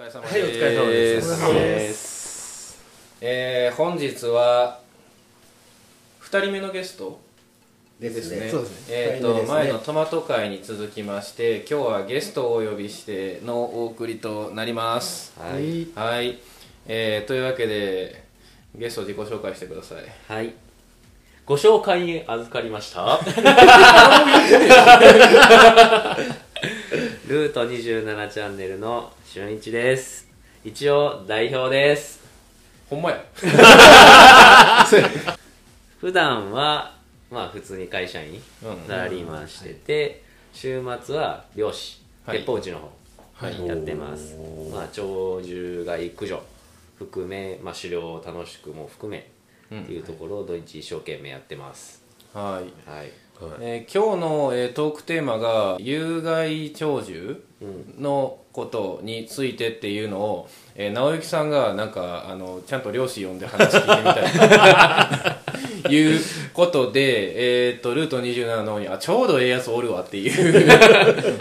疲れ様です。はいお疲れ様ですですえー、本日は二人目のゲストでですね。そうですね。えっ、と、二人目ですね前のトマト会に続きまして、今日はゲストをお呼びしてのお送りとなります。はい。はい。えー、というわけでゲスト自己紹介してください。はい。ご紹介に預かりました。ルート27チャンネルの俊一です。一応代表です。ほんまや。普段は、まあ普通に会社員、うんサラリーマンしてて、週末は漁師、はい鉄砲打ちの方、はいやってます。まあ鳥獣害駆除含め、まあ狩猟を楽しくも含め、っていうところを土日一生懸命やってます。はい。はい。えー今日の、えートークテーマが有害鳥獣のことについてっていうのを、えー直之さんがなんかあのちゃんと漁師呼んで話聞いてみたい いうことで、えー、とルート27の方にあちょうどええやつおるわっていう。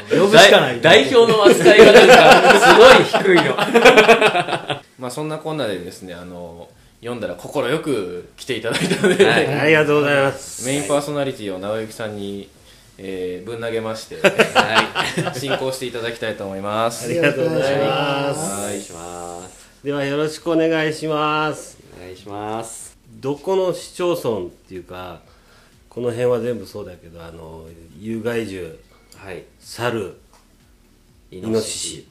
呼ぶしかない。代表の扱いがなんかすごい低いの。まあそんなこんなでですねあの読んだら快く来ていただいたので、はい。ありがとうございます。メインパーソナリティを直之さんに、えーぶん投げましては進行していただきたいと思います。ありがとうございまいす。お願い。しますではよろしくお願いします。お願いします。どこの市町村っていうか、この辺は全部そうだけど、あの有害獣、はい。猿、イノシ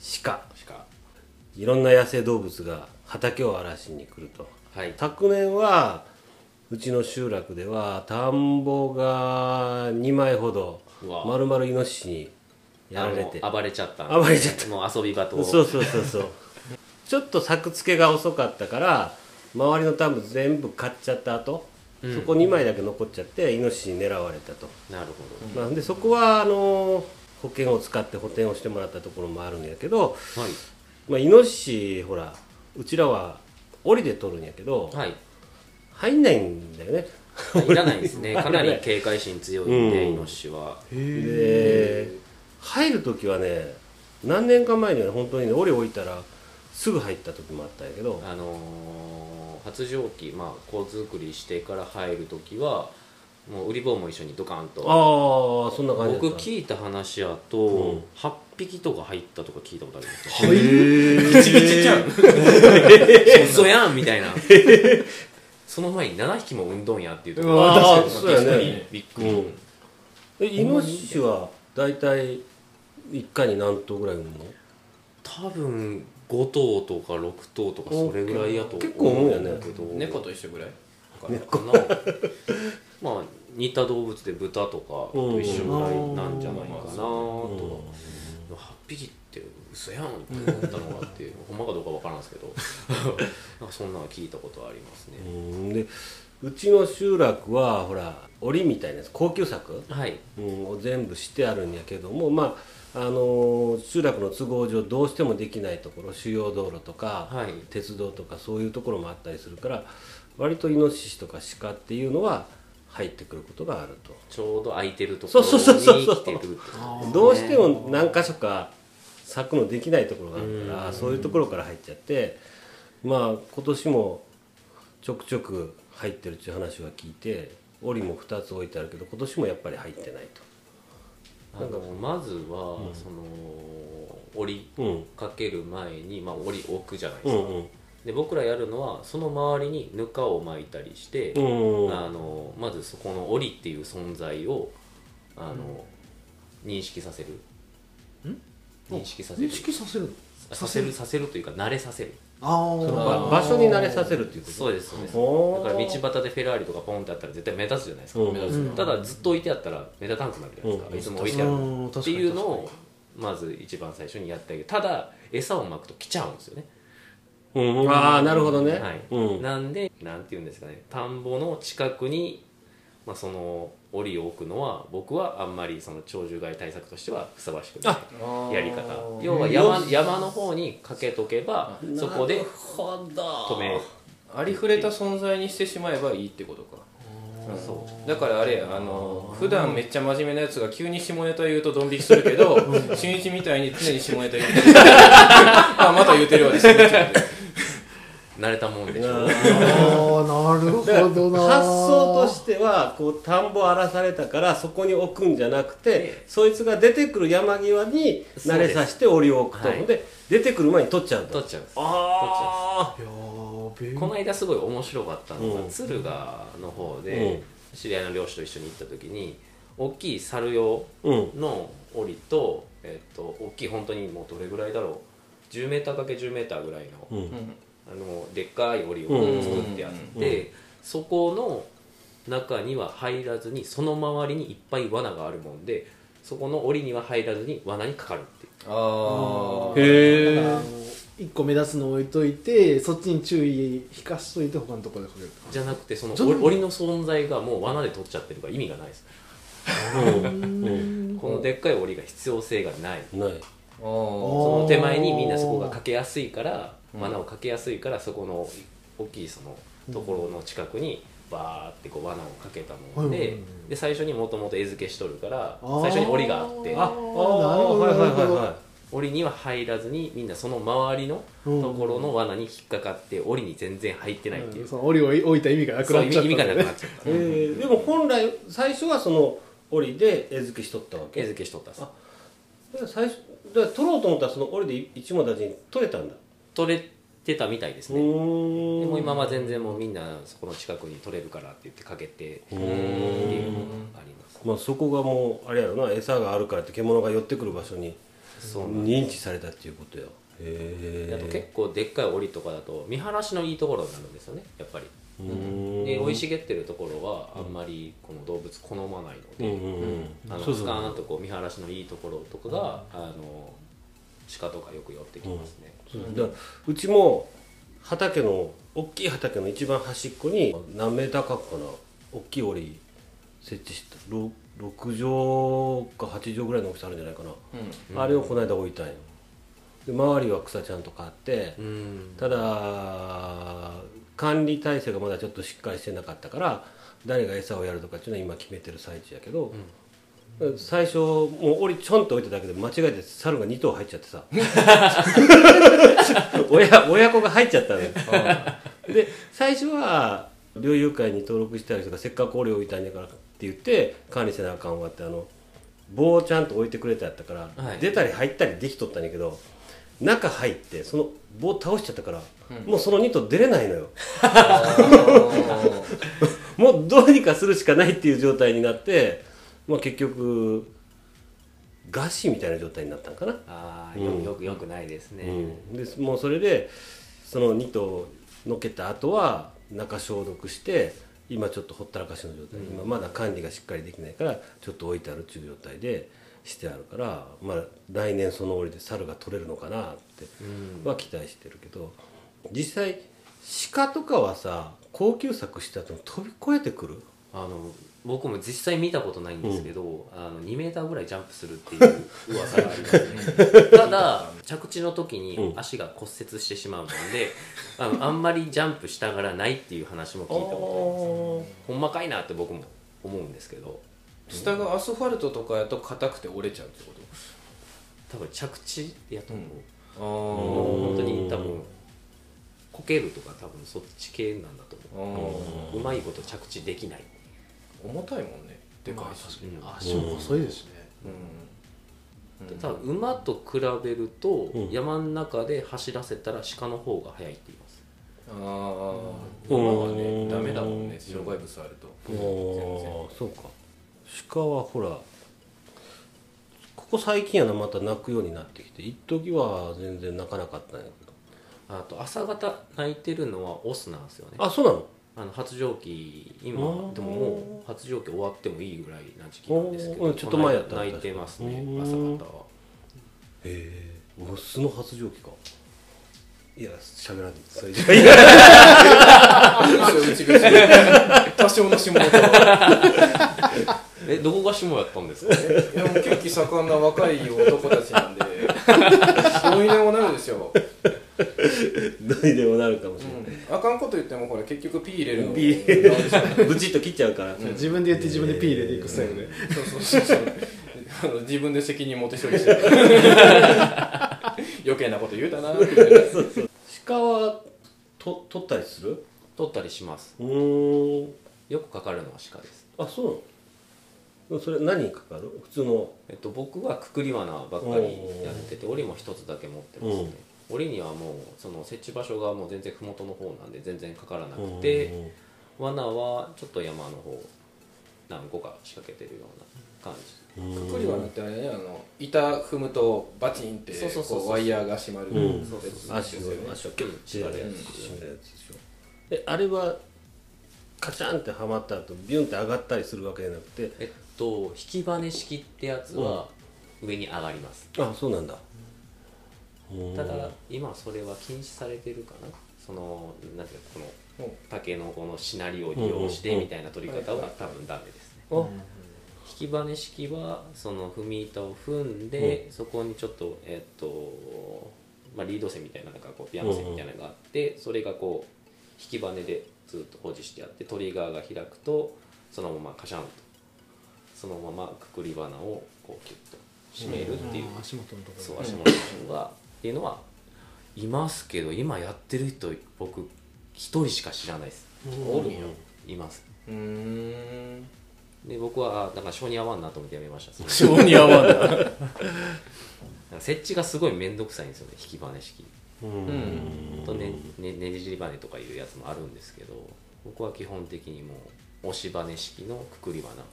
シ、鹿、鹿。いろんな野生動物が畑を荒らしに来ると。はい。昨年はうちの集落では田んぼが2枚ほど丸々イノシシにやられて。暴れちゃった。暴れちゃった。もう遊び場と。そうそうそうそう。ちょっと作付けが遅かったから周りの田んぼ全部買っちゃった後、そこ2枚だけ残っちゃってイノシシに狙われたと、なるほまあ、でそこはあの保険を使って補填をしてもらったところもあるんやけど、どはい。まあ、イノシシほらうちらは檻で取るんやけど、はい。入んないんだよね。いらないですね。かなり警戒心強いんで、うんイノシシは。で入る時はね何年か前にはね本当にね檻置いたらすぐ入った時もあったんやけど。あのー発情期まあ子作りしてから入る時はもう売り棒も一緒にドカンと。ああそんな感じ僕聞いた話やと、ん。8匹とか入ったとか聞いたことあります。へえギチギチちゃう嘘やんみたいな。その前に7匹も産んどんやっていうところ。うわが確かに。そうやね。びっくり、うん。えイノシシは大体1回に何頭ぐらい産むの？多分5頭とか6頭とかそれぐらいやと結構産むんやね。けど猫と一緒ぐらい？かな。まあ似た動物で豚とかと一緒ぐらいなんじゃないかなとは8匹って嘘やんって思ったのがあって ほんまかどうかわからんですけど。なんかそんなの聞いたことはありますね。うん。でうちの集落はほら檻みたいなやつ高級柵、はい。うん、を全部してあるんやけどもまああのー集落の都合上どうしてもできないところ主要道路とか、はい。鉄道とかそういうところもあったりするから割とイノシシとか鹿っていうのは入ってくることがあると。ちょうど空いてるところにそうそうそうそう。来てるどうしても何箇所か咲くのできないところがあるからそういうところから入っちゃってまあ今年もちょくちょく入ってるっていう話は聞いて檻も2つ置いてあるけど今年もやっぱり入ってないあのまずは、その折と。うん。りかける前に、まあ、折り置くじゃないですか、うんうんで僕らやるのはその周りにぬかを巻いたりして、うん。あのまずそこの折りっていう存在をあの、認識させる。認識させる。認識させるさせるさせる？というか慣れさせる。あ場所に慣れさせるっていうこと？そうですそうです。だから道端でフェラーリとかポンってあったら絶対目立つじゃないですか、うん。目立つただずっと置いてあったら目立たなくなるじゃないですか、うん。いつも置いてある。うんっていうのをまず一番最初にやってあげる。ただ餌をまくと来ちゃうんですよねうん。ああなるほどね、はい、うん。なんでなんて言うんですかね。田んぼの近くに、まあ、その檻を置くのは僕はあんまりその鳥獣害対策としてはふさわしくないやり方。要は山山の方にかけとけばそこで止めありふれた存在にしてしまえばいいってことか。そう。だからあれやあの普段めっちゃ真面目なやつが急に下ネタ言うとドン引きするけど俊一みたいに常に下ネタ言ってるあ言うてるようです 慣れたもんでしょ。あああなるほどな。発想としてはこう田んぼ荒らされたからそこに置くんじゃなくてえそいつが出てくる山際に慣れさせて檻を置くと。はい。で出てくる前に取っちゃうと。取っちゃう。んですあいやーべこの間すごい面白かったのが、うん。敦賀の方うん。で、知り合いの漁師と一緒に行った時に大きい猿用あうん。の檻と,、えっと大きい本当にもうどれぐらいだろう。10m×10m ぐらいの,、うんあのでっかい檻をうん。作ってあって、そこの中には入らずにその周りにいっぱい罠があるもんでそこの檻には入らずに罠にかかるっていう。ああへだからあの一個目立つの置いといてそっちに注意引かしといて他のところでかけるじ。ゃなくてその檻の存在がもう罠で取っちゃってるから意味がないです。うん。このでっかい檻が必要性がない。ない。あその手前にみんなそこがかけやすいから罠をかけやすいからそこの大きいそのところの近くにバーってこう罠をかけたもんでで最初にもともと餌付けしとるから最初に檻があって。ああなるほど。はいはいはいは檻には入らずにみんなその周りのところの罠に引っかかって檻に全然入ってないっていう。その檻を置いた意味がなくなっちゃった。味意味がなくなねっちゃった。いえーでも本来最初はその檻で餌付けしとったわけ？餌付けしとったんです。あだから最初だから取ろうと思ったらその檻で一網打尽に取れたんだ取れてたみたいですね。でも今は全然もうみんなそこの近くに取れるからって言ってかけてっていうのがあります。まあそこがもうあれやろな餌があるからって獣が寄ってくる場所に認知されたっていうことよへえあと結構でっかい檻とかだと見晴らしのいいところになるんですよねやっぱり。で生い茂ってるところはあんまりこの動物好まないので、スカーンとこう見晴らしのいいところとかが、あの鹿とかよく寄ってきますね、そうだからうちも畑の大きい畑の一番端っこに何メーターかかな大きい檻設置したろ6畳か8畳ぐらいの大きさあるんじゃないかな、あれをこの間置いたんよ。で周りは草ちゃんとかあって、うん。ただ管理体制がまだちょっとしっかりしてなかったから誰が餌をやるとかっていうのは今決めてる最中やけど、最初もう檻ちょんと置いただけで間違えて猿が2頭入っちゃってさ。親親子が入っちゃったのよ。で最初は猟友会に登録してある人がせっかく檻置いたんやからって言って管理せなあかんわってあの棒をちゃんと置いてくれてあったから、はい。出たり入ったりできとったんやけど中入ってその棒倒しちゃったから、もうその2頭出れないのよ。もうどうにかするしかないっていう状態になって、まあ、結局餓死みたいな状態になったんかな、ああよよくよくないですね、うん、でもうそれでその2頭のけた後は中消毒して今ちょっとほったらかしの状態、今まだ管理がしっかりできないからちょっと置いてあるっていう状態でしてあるから、まあ、来年その折で猿が取れるのかなっては期待してるけど実際鹿とかはさ高級作した後に飛び越えてくる？あの僕も実際見たことないんですけど、あの2メーターぐらいジャンプするっていう 噂がありますね。ただ着地の時に足が骨折してしまうので、あのあんまりジャンプしたがらないっていう話も聞いたことあります。ほんまかいなって僕も思うんですけど。下がアスファルトとかやと硬くて折れちゃうってこ多分着地やと思う、ともう本当に多分こけるとか多分そっち系なんだとあ思あううまいこと着地できない重たいもんね。でかまあいし、確かに。足も細いですしね。うん。多分馬と比べると、うん。山の中で走らせたら鹿の方が速いって言います。ああうん。馬はねダメだもんね。障害物あると。おーそうか。鹿はほらここ最近やなまた鳴くようになってきて一時は全然鳴かなかったんやけど。あと朝方鳴いてるのはオスなんですよね。あそうなの？あの発情期今でももう発情期終わってもいいぐらいな時期なんですけどちょっと前やった。この間鳴いてますねうん朝方は。へえオスの発情期か。いや喋らんゃいや 多少の下ネタ。はえどこが下やったんですか？いやもう血気盛んな若い男たちなんで どうにでもなるですよ、どうにでもなるかもしれない、うん、あかんこと言ってもほら結局ピー入れるの。ピー。ブチッと切っちゃうから、自分で言って自分でピー入れていくスタイルでそうそうそうそう。自分で責任持って処理してる。い 余計なこと言うたなみたいな鹿はと取ったりする？取ったりします。うーん。よくかかるのは鹿です。あそう。なのそれ何にかかる？普通の。えっと、僕はくくり罠ばっかりやってて檻も一つだけ持ってますね、檻にはもうその設置場所がもう全然麓の方なんで全然かからなくて、罠はちょっと山の方何個か仕掛けてるような感じ。くくりはなってあれねあの板踏むとバチンってそうそうそうそう。こうワイヤーが締まる。うん。やつです。よね足を足をキュッて縛るやつでしょ。えあれはカチャンってはまった後ビュンって上がったりするわけじゃなくてえっと引きバネ式ってやつは上に上がります、あそうなんだただ今それは禁止されてるかな。そのなんていうかこの竹のこのしなりを利用してみたいな取り方は多分ダメですね。あ引きバネ式はその踏み板を踏んで、そこにちょっとえっと、まあ、リード線みたいななんかこうピアノ線みたいなのがあって、それがこう引きバネでずっと保持してあってトリガーが開くとそのままカシャンとそのままくくり花をこうキュッと締めるっていう、足元のところそう足元の人がっていうのはいますけど今やってる人僕一人しか知らないです。おるんやいます。うーん。で僕はあだから性に合わんなと思ってやめました。性に合わんな。なんか設置がすごい面倒くさいんですよね引きバネ式。うん。とねねねじりバネとかいうやつもあるんですけど僕は基本的にもう押しバネ式のくくりバナっ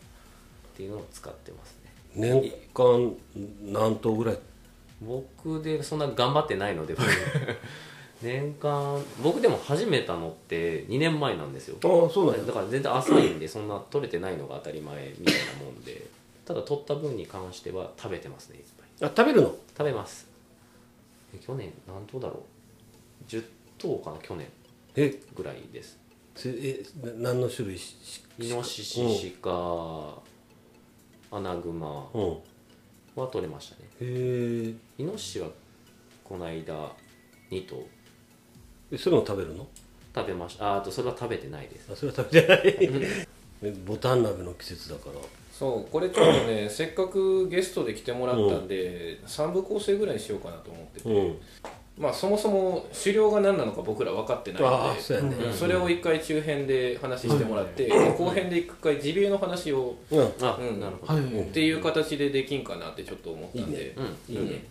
ていうのを使ってますね。年間何頭ぐらい僕でそんな頑張ってないので僕。年間僕でも始めたのって2年前なんですよ。ああそうなんやだから全然浅いんでそんな取れてないのが当たり前みたいなもんで。ただ取った分に関しては食べてますねいっぱい。あ食べるの？食べます。え去年何頭だろう？10頭かな去年。え？ぐらいです。せえな何の種類？ししイノシシ鹿アナグマ。うん。へは取れましたね。えイノシシはこの間2頭えそれも食べるの？食べました。ああとそれは食べてないです。あそれは食べてない。えボタン鍋の季節だから。そうこれちょっとね せっかくゲストで来てもらったんで、三部構成ぐらいにしようかなと思ってて、うんまあそもそも狩猟が何なのか僕ら分かってないあのであそね。うんそれを一回中編で話してもらって、後編で一回ジビエの話を、うん。あ、うんなるほど、はい。っていう形でできんかなってちょっと思ったんで。うん。いいね、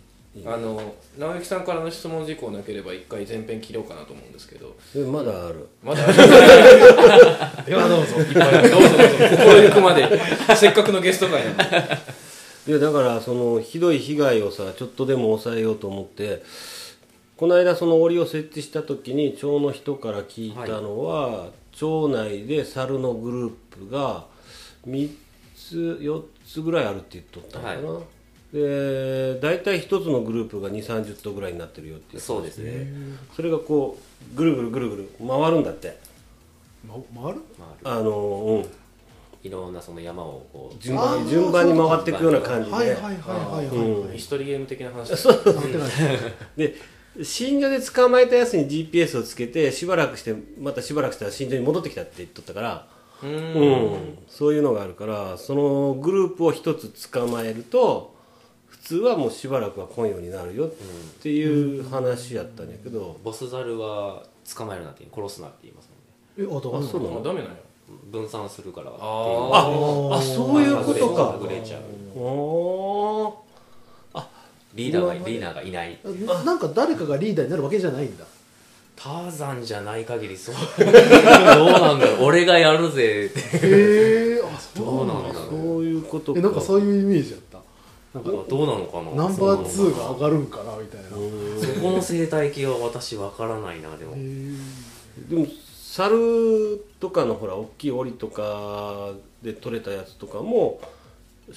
あの直之さんからの質問事項なければ一回前編切ろうかなと思うんですけど。えまだある。まだある。ではどうぞ。いっぱいある。どうぞどうぞ。心ゆくまで。せっかくのゲスト会なんでいやだからそのひどい被害をさちょっとでも抑えようと思ってこの間その檻を設置した時に町の人から聞いたのは、町内で猿のグループが3つ4つぐらいあるって言っとったのかな、はで大体1つのグループが2 3 0頭ぐらいになってるよって言ってそうですね。それがこうぐるぐるぐるぐる回るんだって。ま回る？まああのうん。いろんなその山をこう順番順番に回っていくような感じで、はいはいはいはいはいはい。一人ゲーム的な話で新庄で捕まえたやつに GPS をつけてしばらくしてまたしばらくしたら新庄に戻ってきたって言っとったから、ううん。んそういうのがあるからそのグループを一つ捕まえると普通はもうしばらくは来んようになるよっていう話やったんやけど、ボスザルは捕まえるなって殺すなって言いますもんね。えあどうあそうなの？あダメなんや。分散するからっていう。ああそういうことか。はぐれちゃうおーリーダーがリーダーがいない。ななんか誰かがリーダーになるわけじゃないんだ。ターザンじゃない限りそう。どうなんだろう。俺がやるぜ。ってへえあそうどうなんだそういうことか。えなんかそういうイメージやった。なんかどうなのかな。ナンバー2が上がるんかなみたいな。へそこの生態系は私わからないなでも。えでも猿とかのほら大きい檻とかで取れたやつとかも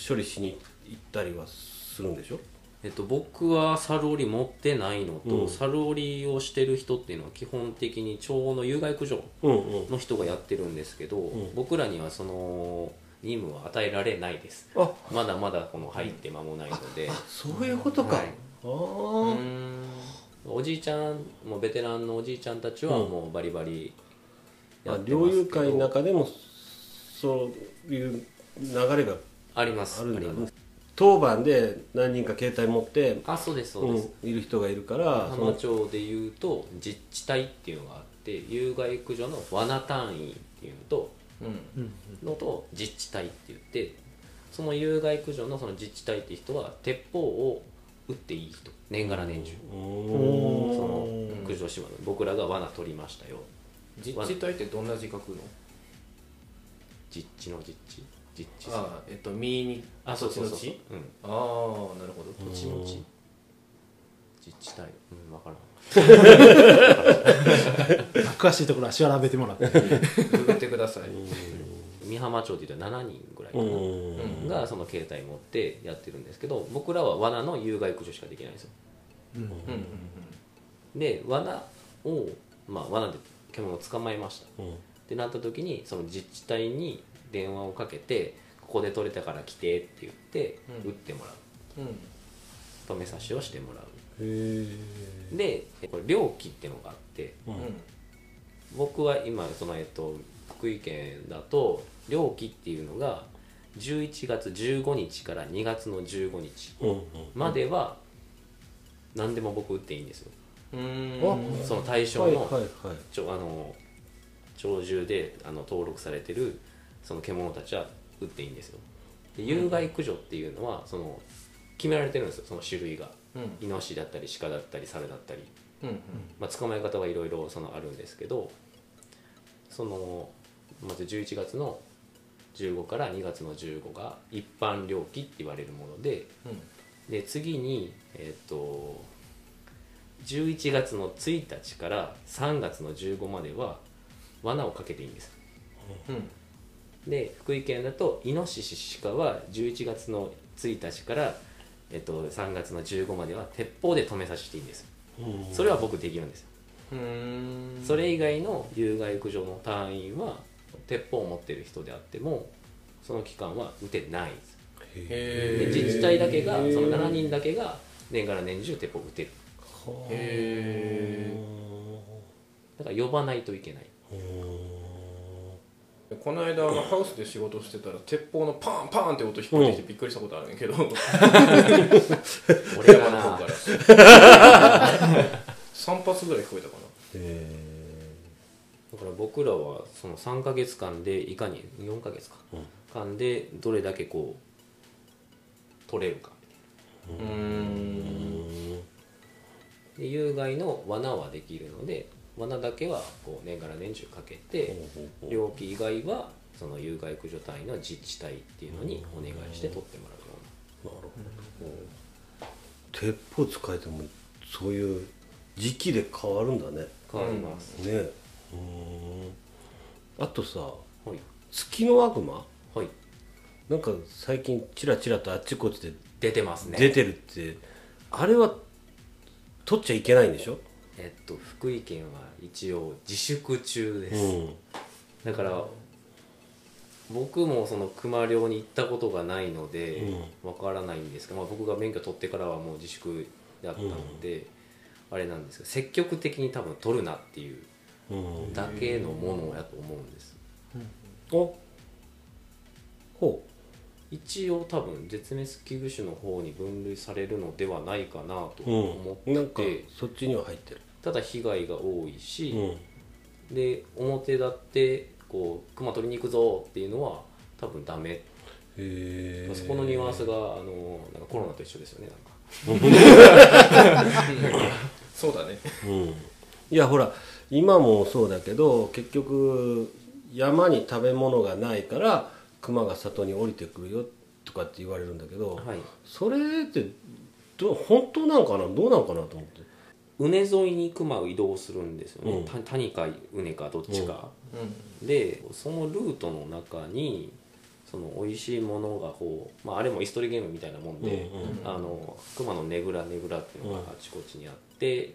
処理しに行ったりはするんでしょ？えっと、僕はサルオリ持ってないのと、うん。サルオリをしてる人っていうのは基本的に町の有害駆除うんうんの人がやってるんですけど、ん僕らにはその任務は与えられないです。あ。まだまだこの入って間もないので、そういうことか、はい。あうあん。おじいちゃんもうベテランのおじいちゃんたちはもうバリバリやあってますけど。猟友会の中でもそういう流れがあります。あります当番で何人か携帯持って、あそうですそうです、うん、いる人がいるからそ浜の町でいうと自治体っていうのがあって有害駆除の罠単位っていうのとうん。のと自治体って言ってその有害駆除のその自治体っていう人は鉄砲を撃っていい人年がら年中。その駆除します僕らが罠取りましたよ。実地体ってどんな字書くの？実地の実地実地ああえっと身にあそうそうそう。うん。ああなるほど。土地の地。自治体うん分からん。詳しいところは調べてもらって。ググってください。美浜町って言ったら7人ぐらいがその携帯持ってやってるんですけど僕らは罠の有害駆除しかできないんですよ。うん。うんで罠をまあ罠で獣を捕まえました。うん。ってなった時にその自治体に電話をかけてここで取れたから来てって言ってうん。撃ってもらう。うん。止め刺しをしてもらう。へえでこれ猟奇っていうのがあってうん。僕は今そのえっと福井県だと猟奇っていうのが11月15日から2月の15日までは何でも僕撃っていいんですよ。うん。その対象のはいはいはい。ちょあの鳥獣であの登録されてるその獣たちは撃っていいんですよ。で有害駆除っていうのはその決められてるんですよ。その種類が。うん。イノシシだったり鹿だったり猿だったり、うんまあ、捕まえ方はいろいろそのあるんですけどそのまず11月の15から2月の15が一般猟奇って言われるものでで次にえっ、と11月の1日から3月の15までは罠をかけていいんですうんで福井県だとイノシシ鹿は11月の1日から、えっと、3月の15までは鉄砲で止めさせていいんです。うん。それは僕できるんです。それ以外の有害駆除の単位は鉄砲を持ってる人であってもその期間は撃てないんです。へえで自治体だけがその7人だけが年がら年中鉄砲を撃てる。へだから呼ばないといけない。えこの間ハウスで仕事してたら鉄砲のパンパンって音聞こえてきてびっくりしたことあるんやけど。俺はな。山の方から3発ぐらい聞こえたかへだから僕らはその3ヶ月間でいかに4ヶ月か、間でどれだけこう取れるか。なうーん。で有害の罠はできるので罠だけはこう年がら年中かけて猟奇以外はその有害駆除単位の自治体っていうのにお願いして取ってもらうような。鉄砲使えてもそういう時期で変わるんだね。変わります、ね。うん。あとさはい。月の悪魔？はい。なんか最近チラチラとあっちこっちで出てますね。出てるって、あれは取っちゃいけないんでしょ？えっと福井県は一応自粛中です、うん。だから僕もその熊猟に行ったことがないのでわからないんですけど、まあ、僕が免許取ってからはもう自粛だったので、あれなんですけど積極的に多分取るなっていううん。だけのものやと思うんです。お。ほ一応多分絶滅危惧種の方に分類されるのではないかなとう、思うん、なんかって、そっちには入ってるただ被害が多いし、うん。で表立ってこう熊取りに行くぞっていうのは多分ダメ。そこのニュアンスがあのなんかコロナと一緒ですよねなんか。そうだね。うん、いやほら今もそうだけど結局山に食べ物がないから熊が里に降りてくるよとかって言われるんだけど、はい。それってどう本当なんかな？どうなんかなと思って畝沿いに熊を移動するんですよね、うん。た谷か畝かどっちか、うでそのルートの中にその美味しいものがこう、まあ、あれもイストリゲームみたいなもんで、うんあの熊のねぐらねぐらっていうのがあちこちにあって、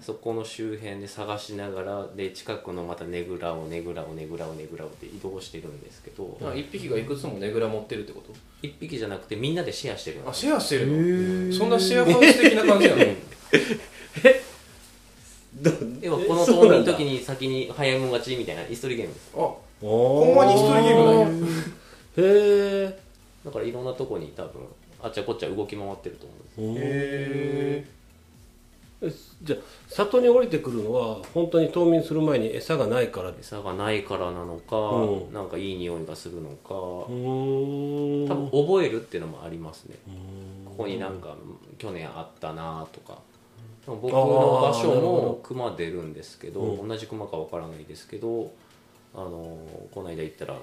そこの周辺で探しながらで近くのまたねぐらをねぐらをねぐらをねぐらをって移動してるんですけど、一匹がいくつもねぐら持ってるってこと？一匹じゃなくてみんなでシェアしてるんですあシェアしてるの？そんなシェアハウス的な感じなの？要はこの冬眠の時に先に早いもん勝ちみたいなイストリゲームです。あほほんまに一人ゲームなんや。へえだからいろんなとこに多分あっちゃこっちゃ動き回ってると思うんです。へえじゃあ里に降りてくるのは本当に冬眠する前に餌がないからです餌がないからなのか、うん。なんかいい匂いがするのか、うーん。多分覚えるっていうのもありますね、ここになんか去年あったなとか僕の場所も熊出るんですけど、うん。同じ熊かわからないですけどあのこの間行ったら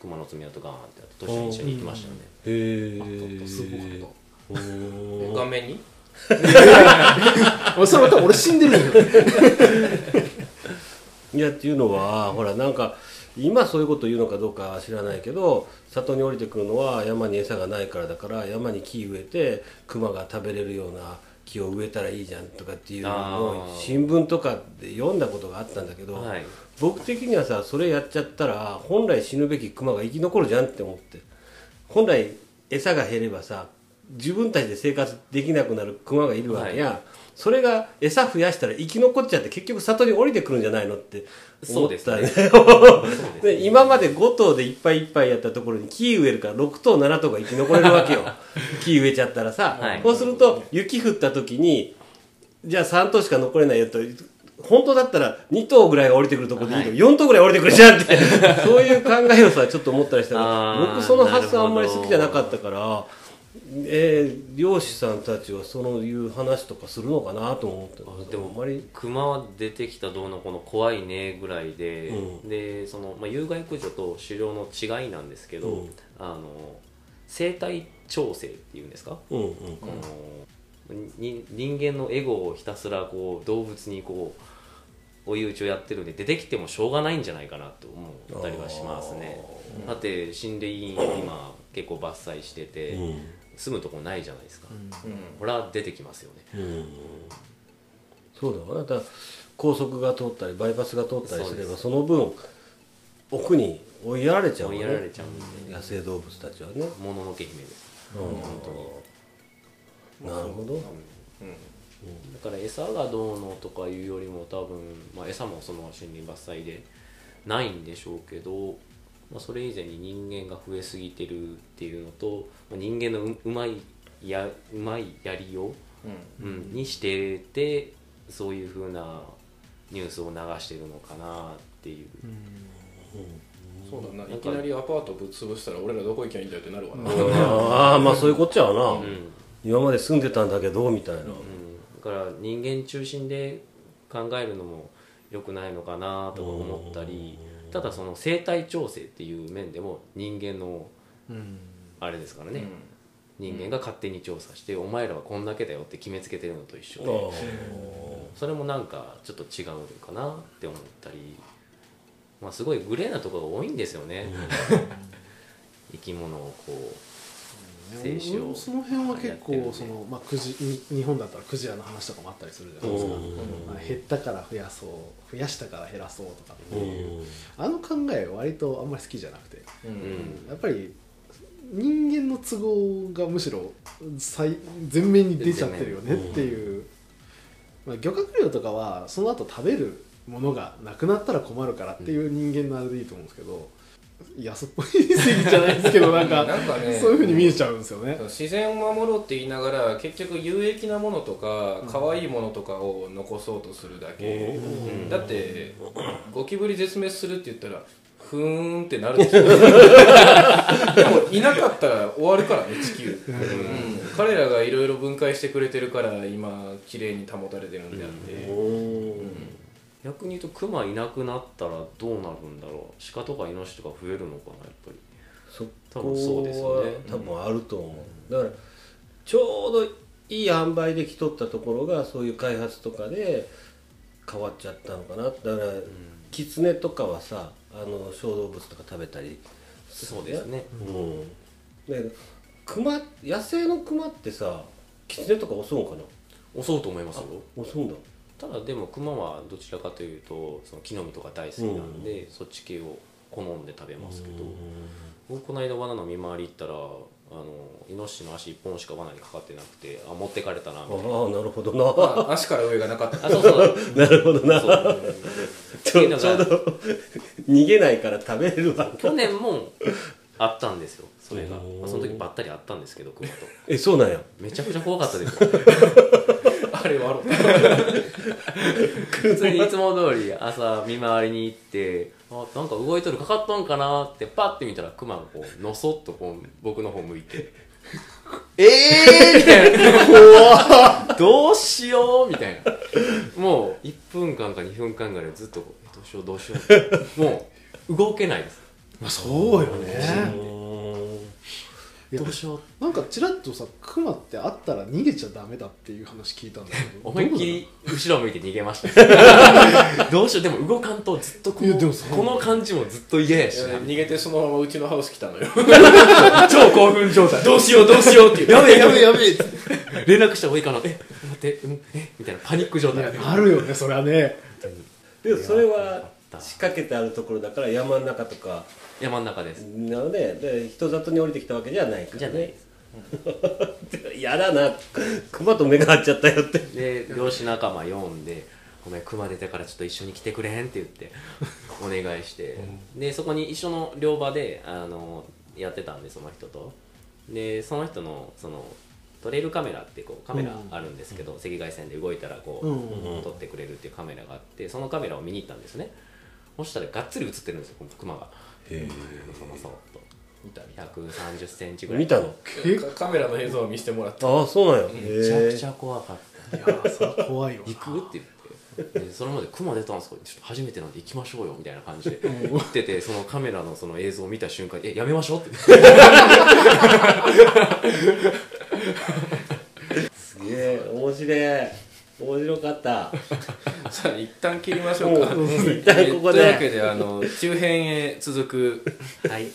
熊の爪痕がーンってあって年に一緒に行きましたよね、へえあったすごかった。うー。ん顔面に？俺 それ多分俺死んでるんだよ。いやっていうのはほらなんか今そういうこと言うのかどうかは知らないけど里に降りてくるのは山に餌がないからだから山に木植えて熊が食べれるような木を植えたらいいじゃんとかっていうのを新聞とかで読んだことがあったんだけど、はい。僕的にはさそれやっちゃったら本来死ぬべき熊が生き残るじゃんって思って本来餌が減ればさ自分たちで生活できなくなる熊がいるわけや、それが餌増やしたら生き残っちゃって結局里に降りてくるんじゃないのって思ったよね。で今まで5頭でいっぱいいっぱいやったところに木植えるから6頭7頭が生き残れるわけよ。木植えちゃったらさ、はい。そうすると雪降った時にじゃあ3頭しか残れないよと本当だったら2頭ぐらいが降りてくるところでいいの、はい。4頭ぐらい降りてくるじゃんって。そういう考えをさちょっと思ったりしたら僕その発想あんまり好きじゃなかったから、えー漁師さんたちはそういう話とかするのかなと思ってあでもあんまり熊は出てきたどうのこの怖いねぐらいで、うん。でその、まあ、有害駆除と狩猟の違いなんですけど、うん。あの生態調整っていうんですか、うんうんこのに人間のエゴをひたすらこう動物にこう追い打ちをやってるんで出てきてもしょうがないんじゃないかなと思ったりはしますね。だって森林今結構伐採してて、うん住むとこないじゃないですか、うん。これは出てきますよね。うん。そうだわ。なだから高速が通ったりバイパスが通ったりすればその分奥に追いやられちゃうわ追いねやられちゃうんで。野生動物たちはね。もののけ姫です。うん。本当に。なるほど。うん。だから餌がどうのとかいうよりも多分、まあ、餌もその森林伐採でないんでしょうけど、まあ、それ以前に人間が増えすぎてるっていうのと、まあ、人間のううまいやうまいやりよう、うん。にしててそういうふうなニュースを流してるのかなっていう、そうだな。いきなりアパートぶっ潰したら俺らどこ行きゃいいんだよってなるわな、ああまあそういうこっちゃわな、うん。今まで住んでたんだけどみたいな、うん、だから人間中心で考えるのも良くないのかなとか思ったりただその生態調整っていう面でも人間のうん。あれですからね、人間が勝手に調査して、お前らはこんだけだよって決めつけてるのと一緒あで。それもなんかちょっと違うのかなって思ったり、まあ、すごいグレーなところが多いんですよね、生き物をこう生死をその辺は結構その、まあ、クジに日本だったらクジラの話とかもあったりするじゃないですか、減ったから増やそう増やしたから減らそうとかってういう、ん。あの考えは割とあんまり好きじゃなくて。うん。うんやっぱり人間の都合がむしろ最前面に出ちゃってるよねっていう、まあ、漁獲量とかはその後食べるものがなくなったら困るからっていう人間のあれでいいと思うんですけど、安っぽい正義じゃないですけどなんか なんかねそういうふうに見えちゃうんですよね。自然を守ろうって言いながら結局有益なものとか可愛いものとかを残そうとするだけ、うん。だってゴキブリ絶滅するって言ったらふーんってなるでしょ。でもいなかったら終わるからね地球、うん。彼らがいろいろ分解してくれてるから今綺麗に保たれてるんであって、逆に言うとクマいなくなったらどうなるんだろう。鹿とかイノシシとか増えるのかなやっぱり。そ多こ分そうですよはね多分あると思う。だからちょうどいい塩梅できとったところがそういう開発とかで変わっちゃったのかな。だから、キツネとかはさあの小動物とか食べたりそうですね。うん。で熊野生の熊ってさキツネとか襲うんかな？襲うと思いますよ。襲うんだただでもクマはどちらかというとその木の実とか大好きなんで、そっち系を好んで食べますけど、僕この間罠の見回り行ったらあのイノシシの足一本しか罠にかかってなくてあ持ってかれたなみたいな。ああなるほどな。あ足から上がなかった。あそうそう。なるほどな。ちょちょうど逃げないから食べれるわ。去年もあったんですよそれが、まあその時ばったり会ったんですけど熊と。えそうなんや。めちゃくちゃ怖かったですよ あれは 普通にいつも通り朝見回りに行ってあなんか動いとるかかっとんかなってパッて見たらクマがこうのそっとこう僕の方向いて。え えー、みたいな。怖どうしようみたいな。もう1分間か2分間ぐらいずっとどうしようどうしよう。ってもう動けないです。まあそうよねどうしよう。なんかちらっとさクマってあったら逃げちゃダメだっていう話聞いたんだけど 思いっきり後ろ向いて逃げました。どうしよう？でも動かんとずっとこいやでものこの感じもずっっと嫌やしな逃げてそのままうちのハウス来たのよ。超興奮状態。どうしよう？どうしよう？ってやべえやべえやべえ連絡した方がいいかな。え待って、うん、えみたいなパニック状態。いやなるよねそれはね。でもそれはあった。仕掛けてあるところだから山の中とか。山の中です。なのでで人里に降りてきたわけじゃないからじゃない。で すやだな。熊と目が合っちゃったよって。で漁師仲間呼んで「ごめん熊出てからちょっと一緒に来てくれへん」って言って お願いして、でそこに一緒の漁場であのやってたんでその人と。でその人のそのトレイルカメラってこうカメラあるんですけど、赤外線で動いたらこう、うん撮ってくれるっていうカメラがあってそのカメラを見に行ったんですねそしたらがっつり映ってるんですよこの熊が。へそのそっと。見た？130センチぐらい。見たの？カメラの映像を見せてもらった。ああそうなんや。めちゃくちゃ怖かった。いやーそれは怖いわ。行く？って言って。でそれまで熊出たんですか？ちょっと初めてなんで行きましょうよみたいな感じで言っててそのカメラのその映像を見た瞬間に「えやめましょう」って。すげえ面白い面白かった。さあ一旦切りましょうか。うん 一旦ここで。というわけであの中編へ続く。はい